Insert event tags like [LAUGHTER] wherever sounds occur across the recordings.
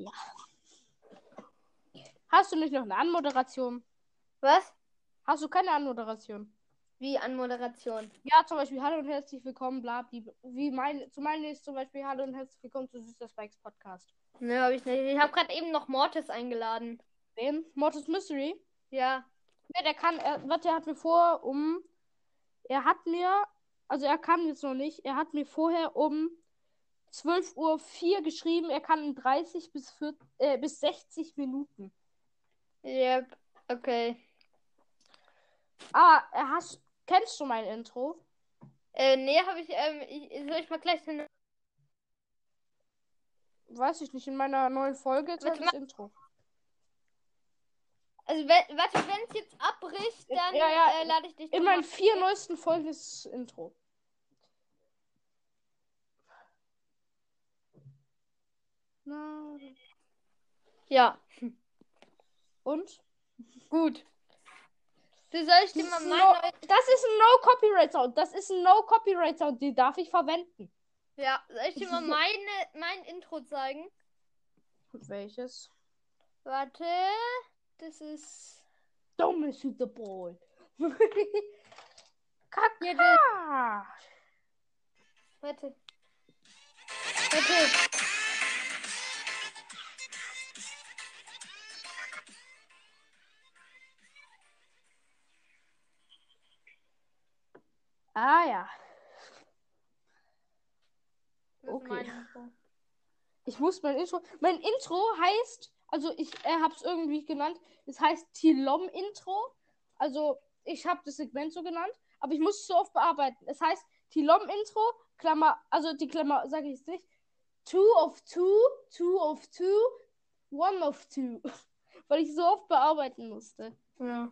Ja. Hast du nicht noch eine Anmoderation? Was? Hast du keine Anmoderation? Wie Anmoderation? Ja, zum Beispiel Hallo und herzlich willkommen, bla, bla, wie mein, zu meinen ist zum Beispiel Hallo und herzlich willkommen zu Süßer Spikes Podcast. Ne, hab ich nicht. Ich habe gerade eben noch Mortis eingeladen. Wen? Mortis Mystery? Ja. Ne, der kann, er, warte, er hat mir vor um, er hat mir, also er kann jetzt noch nicht, er hat mir vorher um 12.04 Uhr geschrieben, er kann in 30 bis, 4, äh, bis 60 Minuten. Yep. Okay. Ah, er hast, kennst du mein Intro? Äh, nee, habe ich, ähm, ich, soll ich mal gleich den. Weiß ich nicht, in meiner neuen Folge ist das Intro. Also, wenn, warte, wenn es jetzt abbricht, dann Ja, ja, äh, lade ich dich In meinen vier neuesten Folgen ist das Intro. Na, Ja, [LAUGHS] und? gut. Du sollst dir mal Das ist, mein no, das ist ein No-Copyright-Sound. Das ist ein No-Copyright-Sound. Den darf ich verwenden. Ja, soll ich dir mal [LAUGHS] meine, mein Intro zeigen? Welches? Warte. Das ist. Don't miss the ball. Das, [LAUGHS] Kaka. warte. Warte. Ah ja. Okay. Ich muss mein Intro. Mein Intro heißt, also ich äh, habe es irgendwie genannt. Es heißt Tilom Intro. Also ich habe das Segment so genannt, aber ich muss es so oft bearbeiten. Es heißt Tilom Intro, Klammer, also die Klammer sage ich jetzt nicht. Two of two, two of two, one of two. [LAUGHS] Weil ich so oft bearbeiten musste. Ja.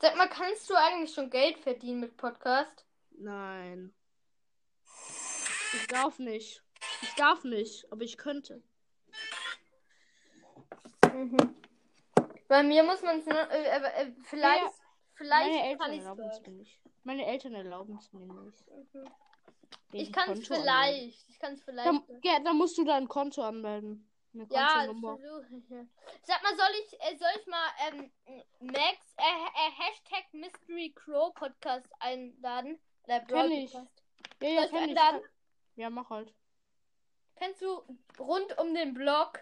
Sag mal, kannst du eigentlich schon Geld verdienen mit Podcast? Nein. Ich darf nicht. Ich darf nicht, aber ich könnte. Mhm. Bei mir muss man es, äh, äh, äh, vielleicht, Ja, vielleicht Meine kann Eltern ich erlauben es nicht. Meine Eltern erlauben es mir nicht. Ich Wegen kann es vielleicht. Ich kann es vielleicht. Dann, ja, dann musst du dein Konto anmelden. Ja, versuche ich. Sag mal, soll ich, äh, soll ich mal ähm, Max äh, äh, Hashtag Mystery Crow Podcast einladen? Oder Brawl Kenn ich. Ja, ja, kenn ich. einladen? Ja, mach halt. Kennst du rund um den Blog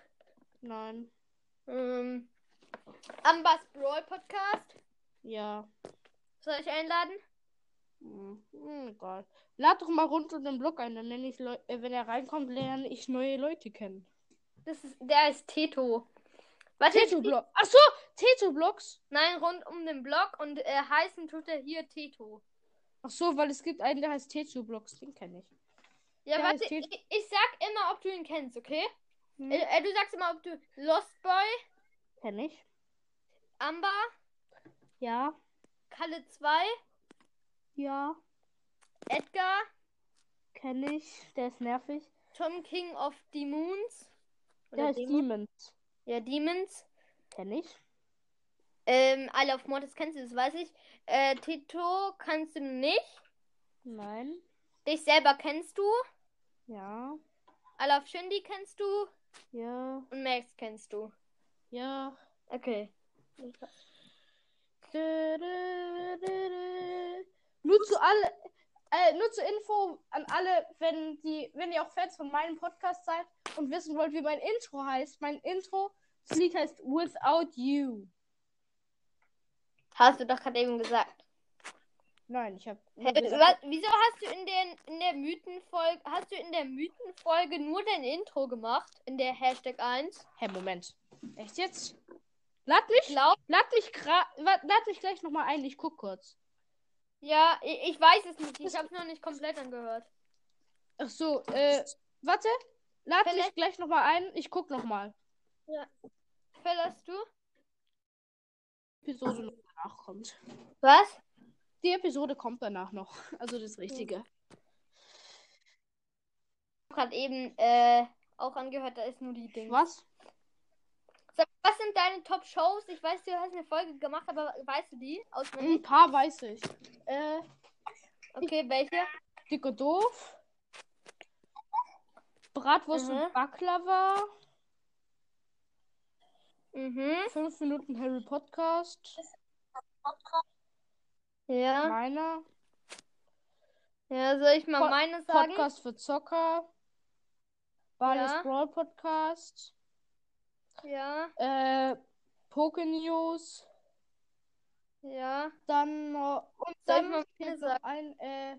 Nein. ähm, Ambas Brawl Podcast? Ja. Soll ich einladen? Hm, hm, egal. Lad doch mal rund um den Blog ein, dann nenne ich Leu äh, wenn er reinkommt, lerne ich neue Leute kennen. Das ist, der ist Teto. Warte, Teto-Blog. Ach so, Teto-Blogs. Nein, rund um den Blog und äh, heißen tut er hier Teto. Ach so, weil es gibt einen, der heißt Teto-Blogs. Den kenne ich. Ja, Der warte, ich, ich sag immer, ob du ihn kennst, okay? Hm, Äh, äh, du sagst immer, ob du Lost Boy, kenn ich. Amber, Ja. Kalle 2, Ja. Edgar, Kenn ich. Der ist nervig. Tom King of the Moons. Der heißt Demon. Demons. Ja, Demons. Kenn ich. Ähm, Isle of Mortis kennst du, das weiß ich. Äh, Tito kannst du nicht. Nein. Dich selber kennst du. Ja. Isle of Shindy kennst du. Ja. Und Max kennst du. Ja. Okay. Nur zu alle, äh, nur zur Info an alle, wenn die, wenn ihr auch Fans von meinem Podcast seid und wissen wollt, wie mein Intro heißt. Mein Intro, das Lied heißt Without You. Hast du doch gerade eben gesagt. Nein, ich habe wieso hast du in, den, in der Mythenfolge, hast du in der Mythenfolge nur dein Intro gemacht? In der Hashtag 1? Hä, Moment. Echt jetzt? Lad mich, Glaub, lad mich, gra lad mich gleich nochmal ein. Ich guck kurz. ja, ich, ich weiß es nicht. Ich habe es noch nicht komplett angehört. Ach so, äh, warte. Lad mich Vielleicht- gleich nochmal ein. Ich guck nochmal. Verlässt du? Episode noch danach kommt. Was? Die Episode kommt danach noch. Also das Richtige. gerade eben äh, auch angehört, da ist nur die Ding. Was? Sag, was sind deine Top-Shows? Ich weiß, du hast eine Folge gemacht, aber weißt du die Ein auswendig? paar weiß ich. Äh, Okay, welche? dick und doof. Bratwurst Mhm. und Baklava. Mhm. 5 Minuten Harry Podcast. Ja. Meiner. Ja, soll ich mal Po- meine sagen? Podcast für Zocker. Barley's Ja. Brawl Podcast. Ja, Äh, Poke News. ja. Dann noch. Und Soll ich dann mal fehlt meine noch ein, äh,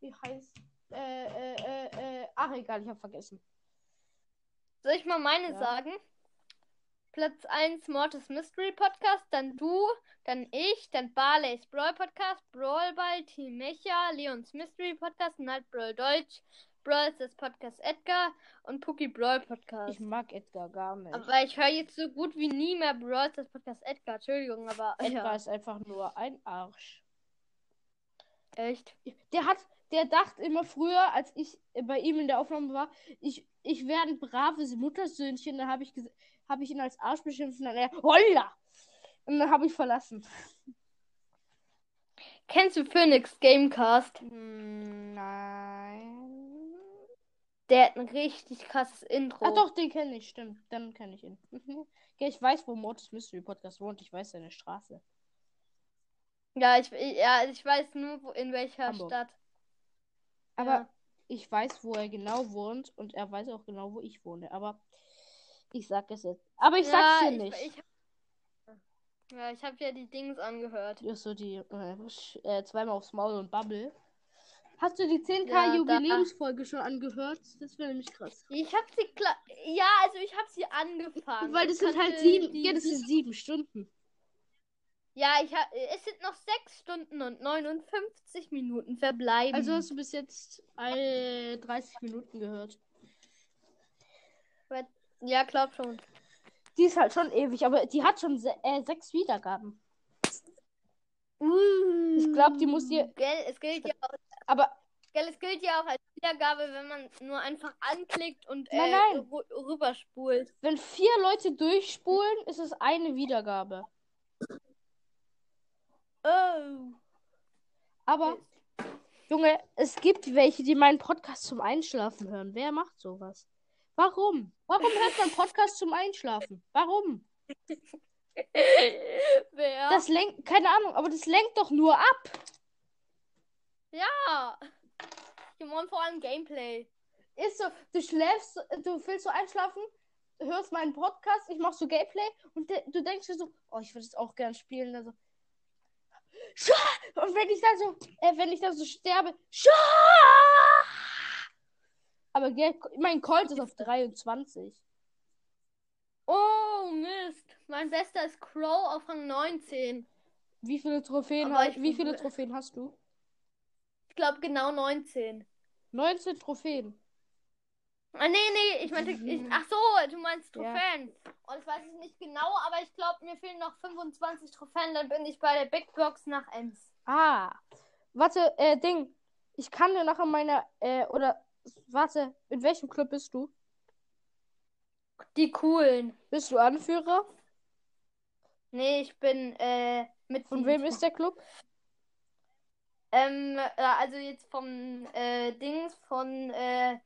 wie heißt. Äh, äh, äh, äh, ach egal, ich hab vergessen. Soll ich mal meine Ja. sagen? Platz 1 Mortis Mystery Podcast, dann du, dann ich, dann Barley's Brawl Podcast, Brawl Ball, Team Mecha, Leons Mystery Podcast, Night Brawl Deutsch, Brawl das Podcast Edgar und Pookie Brawl Podcast. Ich mag Edgar gar nicht. aber ich höre jetzt so gut wie nie mehr Brawl das Podcast Edgar. Entschuldigung, aber Edgar ja, ist einfach nur ein Arsch. echt. Der hat, der dachte immer früher, als ich bei ihm in der Aufnahme war, ich, ich wäre ein braves Muttersöhnchen. Dann habe ich, ges- hab ich ihn als Arsch beschimpft und dann er, Holla! Und dann habe ich verlassen. Kennst du Phoenix Gamecast? Hm, Nein. Der hat ein richtig krasses Intro. Ah doch, den kenne ich, stimmt. Dann kenne ich ihn. Mhm. Ich weiß, wo Mortis Mystery Podcast wohnt. Ich weiß seine Straße. Ja, ich, ja, ich weiß nur, wo, in welcher Hamburg. Stadt. Aber Ja. Ich weiß, wo er genau wohnt und er weiß auch genau, wo ich wohne. Aber ich sag es jetzt. Aber ich sag's dir ich, nicht. Ich, ja, ich habe ja die Dings angehört. Ja, so die äh, äh, zweimal aufs Maul und Bubble. Hast du die 10k Ja, Jubiläumsfolge schon angehört? Das wäre nämlich krass. Ich habe sie klar. Ja, also ich habe sie angefangen. Weil das Ich sind halt sieben, ja, das sind sieben Stunden. Ja, ich hab, es sind noch sechs Stunden und 59 Minuten verbleiben. Also hast du bis jetzt äh, 30 Minuten gehört. ja, glaub schon. Die ist halt schon ewig, aber die hat schon se äh, sechs Wiedergaben. Ich glaub, die muss dir- Gell, es gilt ja auch, Aber gell, es gilt ja auch als Wiedergabe, wenn man nur einfach anklickt und äh, Nein, nein. rü- rüberspult. wenn vier Leute durchspulen, ist es eine Wiedergabe. Oh. Aber, Junge, es gibt welche, die meinen Podcast zum Einschlafen hören. Wer macht sowas? Warum? Warum hört man Podcast zum Einschlafen? Warum? [LAUGHS] Wer? Das lenkt, keine Ahnung, aber das lenkt doch nur ab. ja. Die wollen vor allem Gameplay. Ist so, du schläfst, du willst so einschlafen, hörst meinen Podcast, ich mach so Gameplay und de du denkst dir so, oh, ich würde es auch gern spielen. Also! Und wenn ich dann so, äh, wenn ich dann so sterbe, aber gell, mein Colt ist auf 23. Oh, Mist. Mein bester ist Crow auf Rang 19. Wie viele Trophäen, ha- wie viele Trophäen hast du? Ich glaube genau 19. 19 Trophäen. Ah, nee, nee, ich meinte, ich, ach so, du meinst Ja. Trophäen. Und ich weiß es nicht genau, aber ich glaube, mir fehlen noch 25 Trophäen, dann bin ich bei der Big Box nach Ems. Ah. Warte, äh, Ding. Ich kann dir nachher meine, äh, oder, warte, in welchem Club bist du? Die coolen. Bist du Anführer? Nee, ich bin, äh, mit. Von wem ist der Club? Ähm, äh, also jetzt vom, äh, Dings von, äh,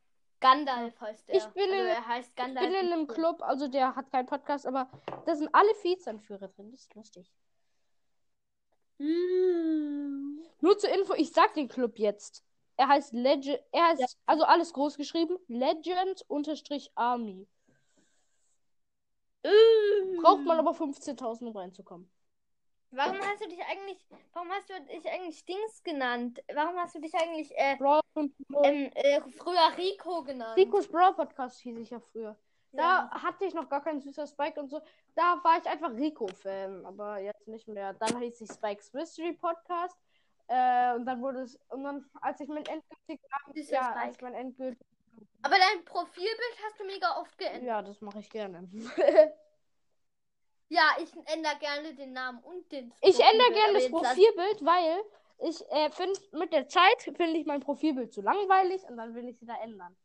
Gandalf heißt er. Ich bin also in- er heißt Ich Gandalf. bin in einem Club, also der hat keinen Podcast, aber da sind alle Vizeanführer drin. Das ist lustig. Mm. Nur zur Info, ich sag den Club jetzt. Er heißt Legend, er heißt, also alles groß geschrieben, Legend-Army. Braucht man aber 15.000, um reinzukommen. Warum hast du dich eigentlich, warum hast du dich eigentlich Dings genannt? Warum hast du dich eigentlich äh, und ähm, äh, früher Rico genannt? Ricos Brawl Podcast hieß ich ja früher. Ja. Da hatte ich noch gar keinen süßer Spike und so. Da war ich einfach Rico-Fan, aber jetzt nicht mehr. Dann hieß ich Spikes Mystery Podcast. Äh, und dann wurde es, und dann, als ich mein endgültig, ja, Spike. als mein endgültig, Aber dein Profilbild hast du mega oft geändert. ja, das mache ich gerne. [LAUGHS] Ja, ich ändere gerne den Namen und den ich ändere gerne das Profilbild, weil ich äh, finde, mit der Zeit finde ich mein Profilbild zu langweilig und dann will ich sie da ändern.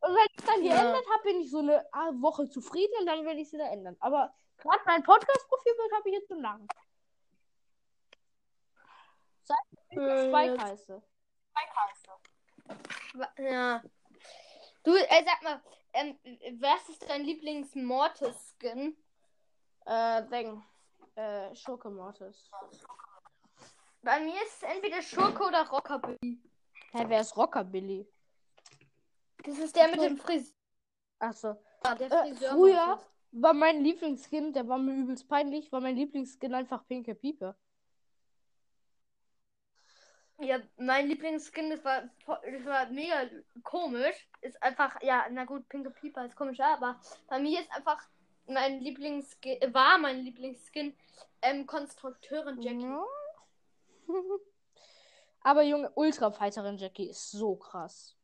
Und wenn ich dann Ja. geändert habe, bin ich so eine Woche zufrieden und dann will ich sie da ändern. Aber gerade mein Podcast-Profilbild habe ich jetzt schon lang. Seit ich Äh, Spike heiße. Wa- Ja. Du, äh, sag mal, ähm, was ist dein Lieblings-Mortis-Skin? Äh, Ding. Äh, Schurke Mortis. Bei mir ist es entweder Schurke oder Rockabilly. Hä, wer ist Rockabilly? Das ist der mit dem Friseur. Achso. Der Äh, Friseur früher war mein Lieblingsskin, der war mir übelst peinlich, war mein Lieblingsskin einfach Pinke Piepe. Ja, mein Lieblingsskin, das war, das war mega komisch. Ist einfach, ja, na gut, Pinke Pieper ist komisch, aber bei mir ist einfach mein Lieblingsskin, äh, war mein Lieblingsskin, ähm, Konstrukteurin Jackie. Ja. [LAUGHS] Aber Junge, Ultra-Fighterin Jackie ist so krass.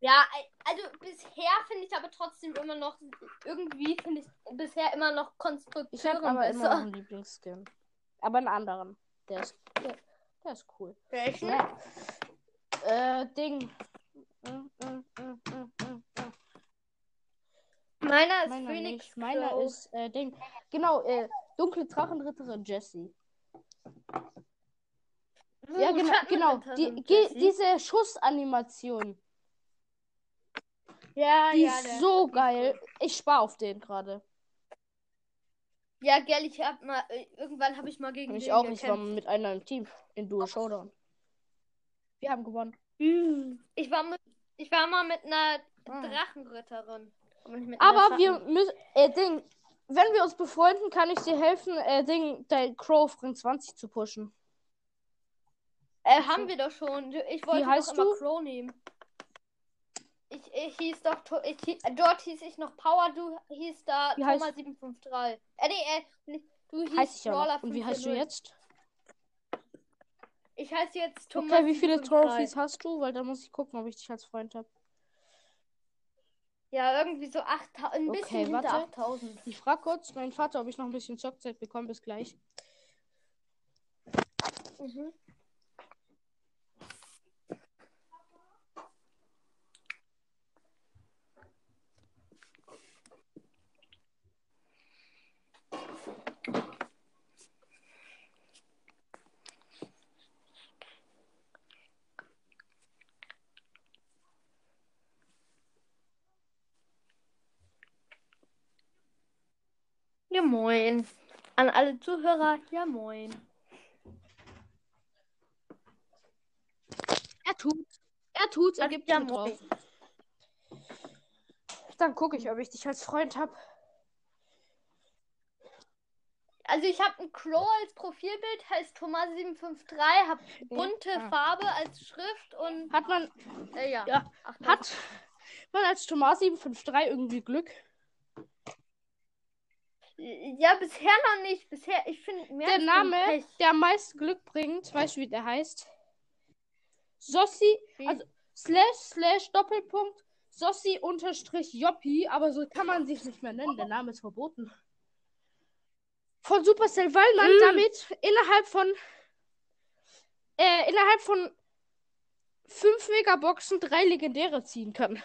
Ja, also bisher finde ich aber trotzdem immer noch, irgendwie finde ich bisher immer noch Ich Konstrukteurin habe aber immer noch besser. einen Lieblingsskin. Aber einen anderen. Der ist, der, der ist cool. Welchen? Ja. Äh, Ding. Mm, mm, mm, mm, mm. Meiner ist Meiner Phoenix nicht. Meiner ist, äh, Ding. Genau, äh, dunkle Drachenritterin Jessie. Ja, genau, genau. Die, Jessie. diese Schussanimation. ja, Die ja, ist so geil. Ich spare auf den gerade. Ja, gell, ich hab mal, äh, irgendwann habe ich mal gegen Ich auch. Ich war gekämpft. mit einer im Team. In Duo Showdown. Wir haben gewonnen. Ich war mit, ich war mal mit einer Ah. Drachenritterin. Aber, wir müssen. Äh, Ding. Wenn wir uns befreunden, kann ich dir helfen, äh, Ding, dein Crow auf Ring 20 zu pushen. Äh, haben wir doch schon. Ich wollte heißt doch immer du? Crow nehmen. Ich, ich hieß doch, ich, dort hieß ich noch Power, du hieß da Wie heißt- Thomas 753. Äh, nee, äh, du hieß Heiß ich ja noch. Und wie heißt du 540. jetzt? Ich heiße jetzt Thomas Okay, wie viele 753. Trophies hast du? Weil da muss ich gucken, ob ich dich als Freund habe. Ja, irgendwie so 8000, ein Okay, bisschen hinter warte. 8000. Ich frage kurz meinen Vater, ob ich noch ein bisschen Zockzeit bekomme. Bis gleich. Mhm. Ja, moin. An alle Zuhörer, ja, moin. Er tut. Er tut's. Er Ach, gibt ja, moin. Dann gucke ich, ob ich dich als Freund habe. Also ich habe ein Crow als Profilbild, heißt Thomas753, habe bunte Ah. Farbe als Schrift und Hat man, äh, ja. ja, 8000. hat man als Thomas 753 irgendwie Glück? Ja, bisher noch nicht. Bisher, ich finde mehr Der Name, der am meisten Glück bringt, weißt du, wie der heißt? Sossi, also slash slash Doppelpunkt Sossi unterstrich Joppi, aber so kann man sich nicht mehr nennen. Der Name ist verboten. Von Supercell, weil man Mm. damit innerhalb von äh, innerhalb von fünf Megaboxen drei Legendäre ziehen kann.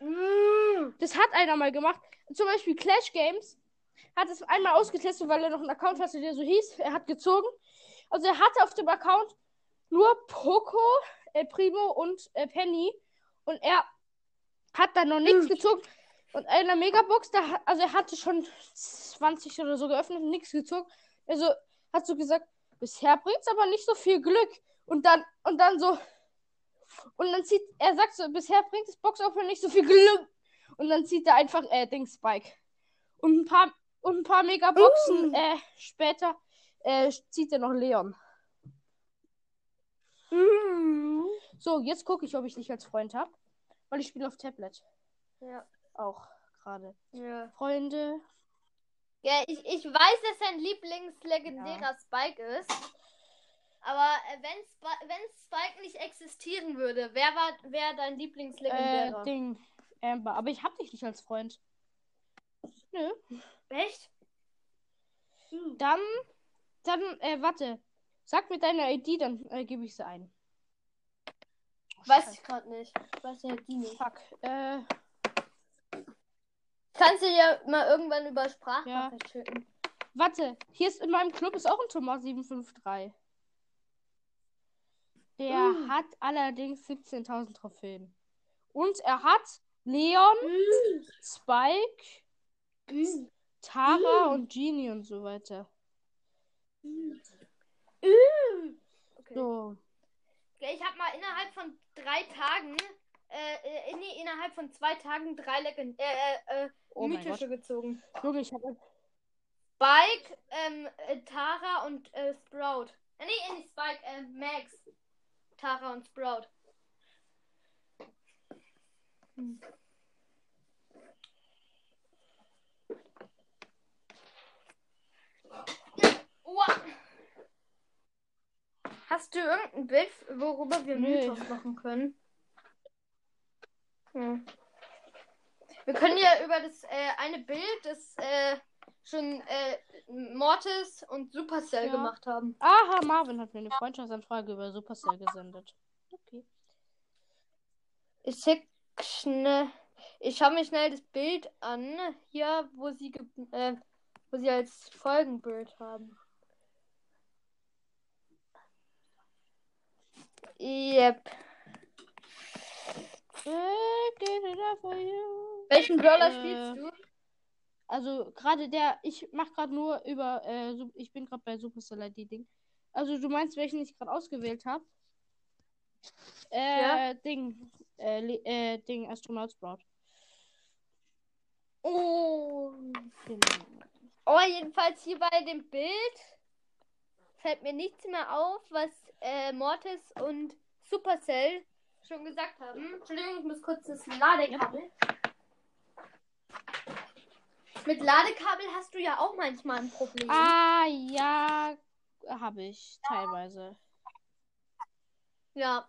Mm. Das hat einer mal gemacht. Zum Beispiel Clash Games hat es einmal ausgetestet, weil er noch einen Account hatte, der so hieß. Er hat gezogen. Also er hatte auf dem Account nur Poco, äh, Primo und äh, Penny. Und er hat dann noch nichts gezogen. Und in der Megabox, da, also er hatte schon 20 oder so geöffnet und nichts gezogen. Also hat so gesagt, bisher bringt's aber nicht so viel Glück. Und dann, und dann so. Und dann zieht, er sagt so, bisher bringt das Boxopening nicht so viel Glück. Und dann zieht er einfach, äh, Dings Spike. Und ein paar, und ein paar Megaboxen, Uh. äh, später, äh, zieht er noch Leon. Mm. So, jetzt gucke ich, ob ich dich als Freund habe. Weil ich spiele auf Tablet. Ja. Auch gerade. ja. Freunde. Ja, ich, ich weiß, dass sein Lieblingslegendärer Spike ist. Aber äh, wenn, Sp wenn Spike nicht existieren würde, wer war wer dein Äh, Lieblingslegendärer? Ding. Amber. Aber ich hab dich nicht als Freund. Nö. Echt? Hm. Dann, dann, äh, warte. Sag mir deine ID, dann äh, gebe ich sie ein. Weiß ich gerade nicht. Weiß ja die nicht. Fuck. Äh, Kannst du dir mal irgendwann über Sprachnachricht schicken? warte. Hier ist in meinem Club ist auch ein Thomas 753. Der Mm. hat allerdings 17.000 Trophäen. Und er hat Leon, Spike, Tara und Genie und so weiter. Okay. So. Ich habe mal innerhalb von drei Tagen, äh, äh, nee, innerhalb von zwei Tagen drei Legend äh, äh, äh, Oh mythische gezogen. Junge, ich habe Spike, ähm, äh, Tara und äh, Sprout. Äh, nee, nicht Spike, äh, Max. Tara und Sprout. Hm. Hast du irgendein Bild, worüber wir Nee. Mythos machen können? Hm. Wir können ja über das äh, eine Bild, das äh, schon äh, Mortis und Supercell Ja. gemacht haben. Aha, Marvin hat mir eine Freundschaftsanfrage über Supercell gesendet. Okay. Ich check schnell. Ich schaue mir schnell das Bild an, hier, wo sie, äh, wo sie als Folgenbild haben. Yep. Welchen Brawler Äh, spielst du? Also gerade der, ich mach gerade nur über, äh, ich bin gerade bei Supercell ID Ding. Also du meinst, welchen ich gerade ausgewählt habe? Äh, Ja. Ding, äh, äh, Ding, Astronaut Sprout. Oh. Genau. Oh, jedenfalls hier bei dem Bild fällt mir nichts mehr auf, was äh, Mortis und Supercell schon gesagt haben. Entschuldigung, ich muss kurz das Ladekabel. Mit Ladekabel hast du ja auch manchmal ein Problem. Ah, ja, habe ich teilweise. Ja.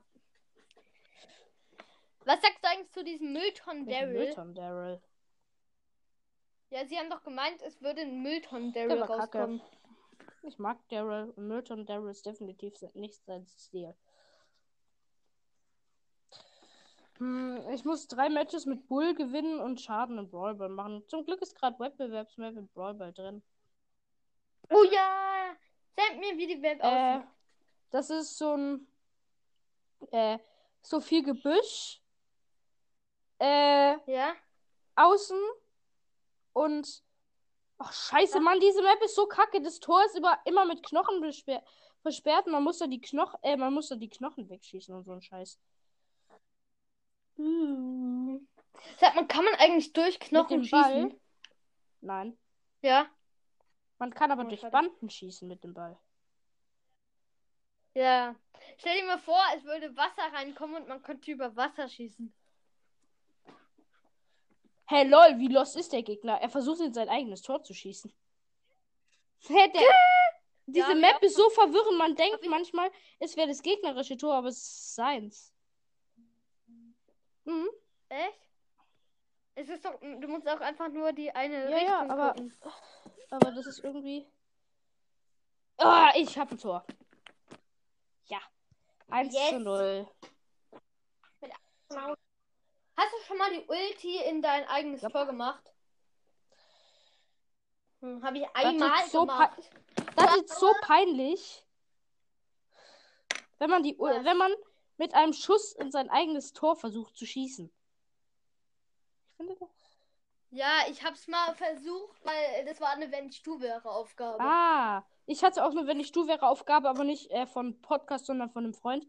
Was sagst du eigentlich zu diesem Welchen Daryl? Müllton Daryl. Ja, sie haben doch gemeint, es würde ein Mülltonnen Der Daryl war kacke. rauskommen. Ich mag Daryl Müllton Daryl ist definitiv nicht sein Stil. Hm, ich muss drei Matches mit Bull gewinnen und Schaden im Brawlball machen. Zum Glück ist gerade Wettbewerbsmap im Brawlball drin. Oh ja! Sag mir, wie die Welt Äh, aussieht. das ist so ein äh, so viel Gebüsch äh, Ja? außen und ach scheiße, Mann, diese Map ist so kacke. Das Tor ist über, immer mit Knochen versperrt. Man muss da die Knochen, äh, man muss da die Knochen wegschießen und so ein Scheiß. Hm. Sag mal, kann man eigentlich durch Knochen dem Ball? schießen? Nein. Ja? Man kann aber Oh, durch. Banden schießen mit dem Ball. Ja. Stell dir mal vor, es würde Wasser reinkommen und man könnte über Wasser schießen. Hey lol, wie lost ist der Gegner? Er versucht in sein eigenes Tor zu schießen. Hä, der, diese ich Map ist so verwirrend. Man denkt manchmal, es wäre das gegnerische Tor, aber es ist seins. Mhm. Echt? Es ist doch, du musst auch einfach nur die eine Ja, Richtung ja, aber- gucken. Aber das ist irgendwie. Ah, ich hab ein Tor. Ja. 1 Yes. zu 0. Hast du schon mal die Ulti in dein eigenes Ja. Tor gemacht? Hm, Habe ich Das einmal ist so gemacht. Das ist so peinlich. Wenn man die, Was? wenn man mit einem Schuss in sein eigenes Tor versucht zu schießen. Ich finde das. Ja, ich hab's mal versucht, weil das war eine wenn ich du wäre Aufgabe. Ah, ich hatte auch nur, wenn ich du wäre, Aufgabe, aber nicht äh, von Podcast, sondern von einem Freund.